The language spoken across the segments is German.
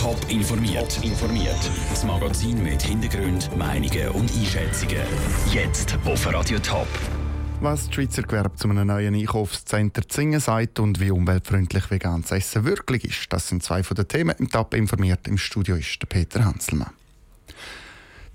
Top informiert. informiert. Das Magazin mit Hintergrund, Meinungen und Einschätzungen. Jetzt auf Radio Top. Was das Schweizer Gewerbe zu einem neuen Einkaufscenter Zingen sagt und wie umweltfreundlich veganes Essen wirklich ist, das sind zwei von den Themen im Top informiert. Im Studio ist der Peter Hanselmann.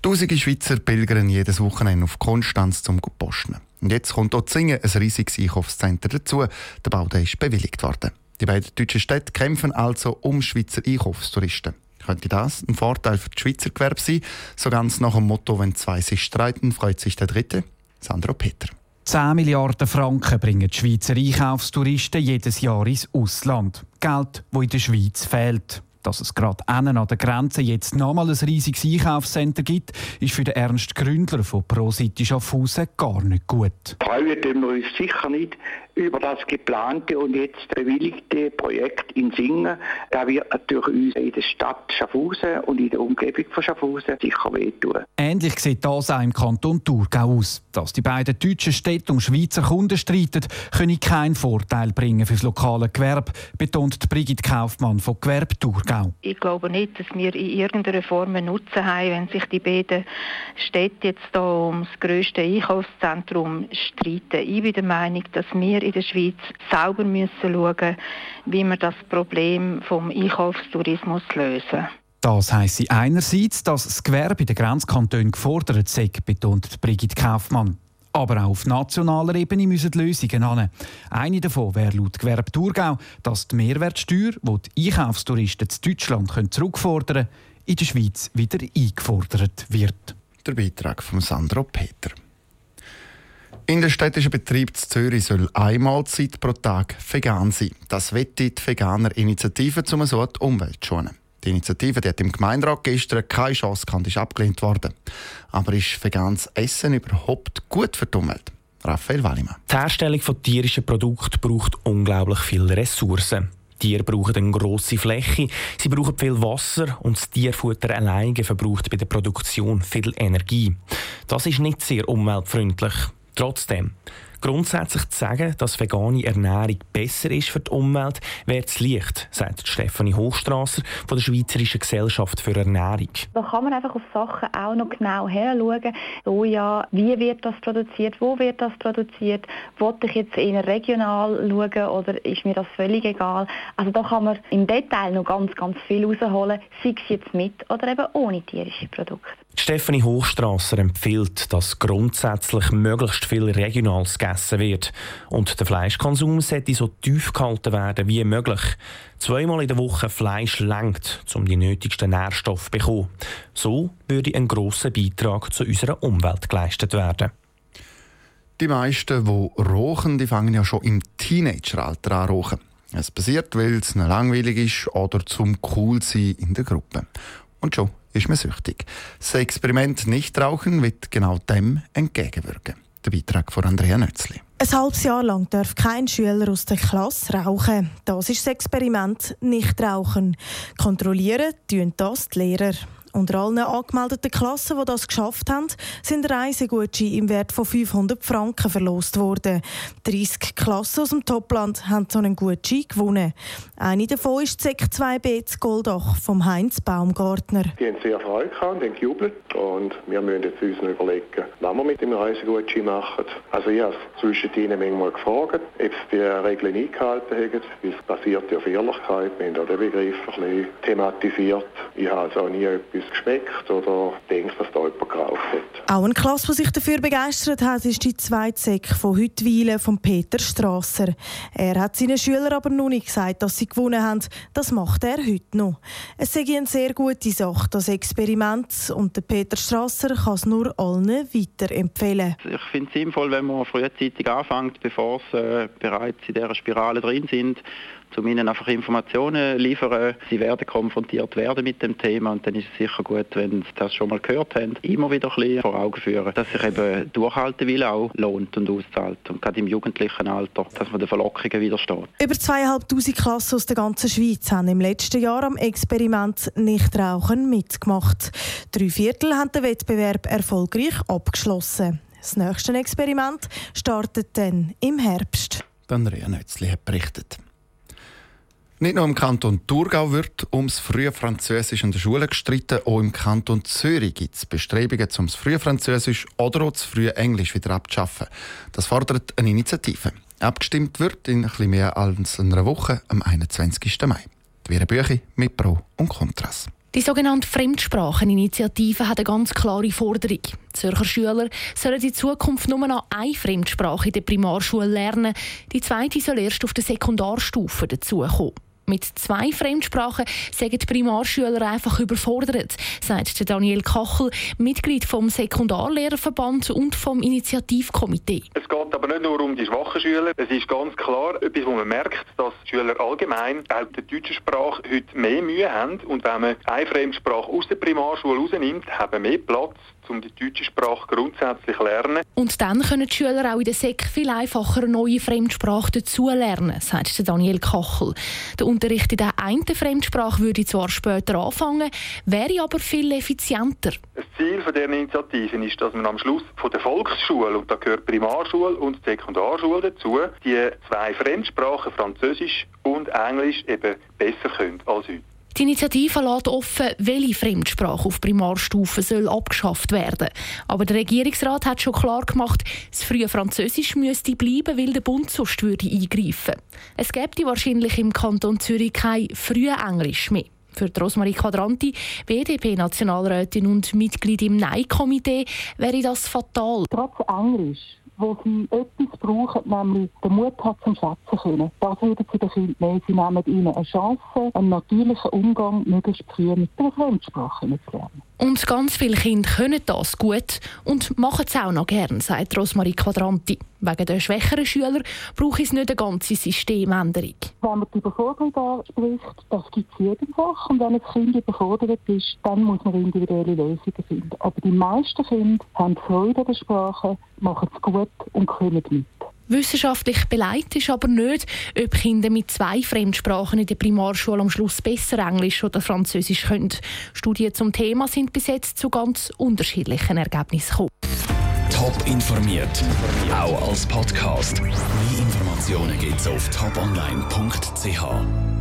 Tausende Schweizer pilgern jedes Wochenende auf Konstanz zum Posten. Und jetzt kommt auch Zingen ein riesiges Einkaufscenter dazu. Der Bau der ist bewilligt worden. Die beiden deutschen Städte kämpfen also um Schweizer Einkaufstouristen. Könnte das ein Vorteil für das Schweizer Gewerbe sein? So ganz nach dem Motto, wenn zwei sich streiten, freut sich der Dritte. Sandro Peter. 10 Milliarden Franken bringen die Schweizer Einkaufstouristen jedes Jahr ins Ausland. Geld, das in der Schweiz fehlt. Dass es gerade an der Grenze jetzt nochmal ein riesiges Einkaufscenter gibt, ist für den Ernst Gründler von ProCity Schaffhausen gar nicht gut. Freuen tun wir uns sicher nicht über das geplante und jetzt bewilligte Projekt in Singen. Da wird natürlich uns in der Stadt Schaffhausen und in der Umgebung von Schaffhausen sicher wehtun. Ähnlich sieht das auch im Kanton Thurgau aus. Dass die beiden deutschen Städte um Schweizer Kunden streiten, könne keinen Vorteil bringen für das lokale Gewerbe, betont Brigitte Kaufmann von Gewerbe Thurgau. Ich glaube nicht, dass wir in irgendeiner Form einen Nutzen haben, wenn sich die beiden Städte jetzt hier um das grösste Einkaufszentrum streiten. Ich bin der Meinung, dass wir in der Schweiz selber müssen schauen wie wir das Problem vom Einkaufstourismus lösen. Das heisst einerseits, dass das Gewerbe in den Grenzkantonen gefordert sei, betont Brigitte Kaufmann. Aber auch auf nationaler Ebene müssen Lösungen an. Eine davon wäre laut Gewerbe Thurgau, dass die Mehrwertsteuer, die die Einkaufstouristen zu Deutschland zurückfordern können, in der Schweiz wieder eingefordert wird. Der Beitrag von Sandro Peter. In der städtischen Betrieb Zürich soll eine Mahlzeit pro Tag vegan sein. Das wette die Veganer Initiative, um so die Umwelt zu schonen. Die Initiative die hat im Gemeinderat gestern keine Chance gehabt, ist abgelehnt worden. Aber ist veganes Essen überhaupt gut für die Umwelt? Raphael Wallimann. Die Herstellung von tierischen Produkten braucht unglaublich viele Ressourcen. Tiere brauchen eine grosse Fläche, sie brauchen viel Wasser und das Tierfutter alleine verbraucht bei der Produktion viel Energie. Das ist nicht sehr umweltfreundlich. Trotzdem, grundsätzlich zu sagen, dass vegane Ernährung besser ist für die Umwelt, wäre zu leicht, sagt Stefanie Hochstrasser von der Schweizerischen Gesellschaft für Ernährung. Da kann man einfach auf Sachen auch noch genau heranschauen. So ja, wie wird das produziert, wo wird das produziert, wollte ich jetzt eher regional schauen oder ist mir das völlig egal. Also da kann man im Detail noch ganz, ganz viel rausholen, sei es jetzt mit oder eben ohne tierische Produkte. Stefanie Hochstrasser empfiehlt, dass grundsätzlich möglichst viel Regionales gegessen wird und der Fleischkonsum sollte so tief gehalten werden wie möglich. Zweimal in der Woche Fleisch lenkt, um die nötigsten Nährstoffe zu bekommen. So würde ein grosser Beitrag zu unserer Umwelt geleistet werden. Die meisten, die rauchen, die fangen ja schon im Teenageralter an rauchen. Es passiert, weil es langweilig ist oder zum cool sein in der Gruppe. Und schon ist man süchtig. Das Experiment Nichtrauchen wird genau dem entgegenwirken. Der Beitrag von Andrea Nötzli. Ein halbes Jahr lang darf kein Schüler aus der Klasse rauchen. Das ist das Experiment Nichtrauchen. Kontrollieren tun das die Lehrer. Unter allen angemeldeten Klassen, die das geschafft haben, sind Reisegutscheine im Wert von 500 Franken verlost worden. 30 Klassen aus dem Topland haben so einen Gutschein gewonnen. Eine davon ist SEC 2b zu Goldach vom Heinz Baumgartner. Die haben sehr Freude gehabt, haben gejubelt und wir müssen jetzt uns überlegen, was wir mit dem Reisegutschein machen. Also ich habe zwischen ihnen manchmal gefragt, ob sie die Regeln eingehalten haben, weil es basiert auf Ehrlichkeit. Wir haben auch den Begriff ein bisschen thematisiert. Ich habe also auch nie etwas geschmeckt oder denkt, dass da jemand geraucht hat. Auch eine Klasse, die sich dafür begeistert hat, ist die zweite Sek von Hüttweilen von Peter Strasser. Er hat seinen Schülern aber noch nicht gesagt, dass sie gewonnen haben. Das macht er heute noch. Es sei eine sehr gute Sache, das Experiment, und der Peter Strasser kann es nur allen weiterempfehlen. Ich finde es sinnvoll, wenn man frühzeitig anfängt, bevor sie äh, bereits in dieser Spirale drin sind, um ihnen einfach Informationen liefern. Sie werden konfrontiert werden mit dem Thema und dann ist es sicher gut, wenn sie das schon mal gehört haben, immer wieder ein bisschen vor Augen führen, dass sich eben durchhalten will auch lohnt und auszahlt und gerade im jugendlichen Alter, dass man den Verlockungen widersteht. Über zweieinhalbtausend Klassen aus der ganzen Schweiz haben im letzten Jahr am Experiment Nichtrauchen mitgemacht. Drei Viertel haben den Wettbewerb erfolgreich abgeschlossen. Das nächste Experiment startet dann im Herbst. Andrea Nötzli hat berichtet. Nicht nur im Kanton Thurgau wird ums frühe Französisch in der Schule gestritten, auch im Kanton Zürich gibt es Bestrebungen, um das frühe Französisch oder auch das frühe Englisch wieder abzuschaffen. Das fordert eine Initiative. Abgestimmt wird in etwas mehr als einer Woche am 21. Mai. Vera Büchi mit Pro und Kontras. Die sogenannte Fremdspracheninitiative hat eine ganz klare Forderung. Zürcher Schüler sollen in Zukunft nur noch eine Fremdsprache in der Primarschule lernen. Die zweite soll erst auf der Sekundarstufe dazukommen. Mit zwei Fremdsprachen sind die Primarschüler einfach überfordert, sagt Daniel Kachel, Mitglied vom Sekundarlehrerverband und vom Initiativkomitee. Es geht aber nicht nur um die schwachen Schüler. Es ist ganz klar etwas, wo man merkt, dass Schüler allgemein auch der deutschen Sprache heute mehr Mühe haben. Und wenn man eine Fremdsprache aus der Primarschule rausnimmt, haben mehr Platz um die deutsche Sprache grundsätzlich zu lernen. Und dann können die Schüler auch in der SEC viel einfacher eine neue Fremdsprache dazulernen, sagt Daniel Kachel. Der Unterricht in der einen Fremdsprache würde zwar später anfangen, wäre aber viel effizienter. Das Ziel dieser Initiative ist, dass man am Schluss von der Volksschule, und da gehört Primarschule und Sekundarschule dazu, die zwei Fremdsprachen, Französisch und Englisch, eben besser können als heute. Die Initiative lässt offen, welche Fremdsprache auf Primarstufe soll abgeschafft werden. Aber der Regierungsrat hat schon klar gemacht, das frühe Französisch müsste bleiben, weil der Bund sonst würde eingreifen. Es gäbe wahrscheinlich im Kanton Zürich kein frühe Englisch mehr. Für Rosmarie Quadranti, BDP-Nationalrätin und Mitglied im Nein-Komitee, wäre das fatal. Trotz Englisch wo sie etwas brauchen, nämlich den Mut hat zum Schätzen können. Das würden sie den Kindern nehmen. Sie nehmen ihnen eine Chance, einen natürlichen Umgang möglichst früh mit der Fremdsprache zu lernen. Und ganz viele Kinder können das gut und machen es auch noch gern, sagt Rosmarie Quadranti. Wegen der schwächeren Schüler braucht es nicht eine ganze Systemänderung. Wenn man die Überforderung anspricht, das gibt es jedem Fach. Und wenn ein Kind überfordert ist, dann muss man individuelle Lösungen finden. Aber die meisten Kinder haben Freude an der Sprache, machen es gut und können mit. Wissenschaftlich beleidigt ist aber nicht, ob Kinder mit zwei Fremdsprachen in der Primarschule am Schluss besser Englisch oder Französisch können. Studien zum Thema sind bis jetzt zu ganz unterschiedlichen Ergebnissen gekommen. Top informiert, auch als Podcast. Mehr Informationen gibt es auf toponline.ch.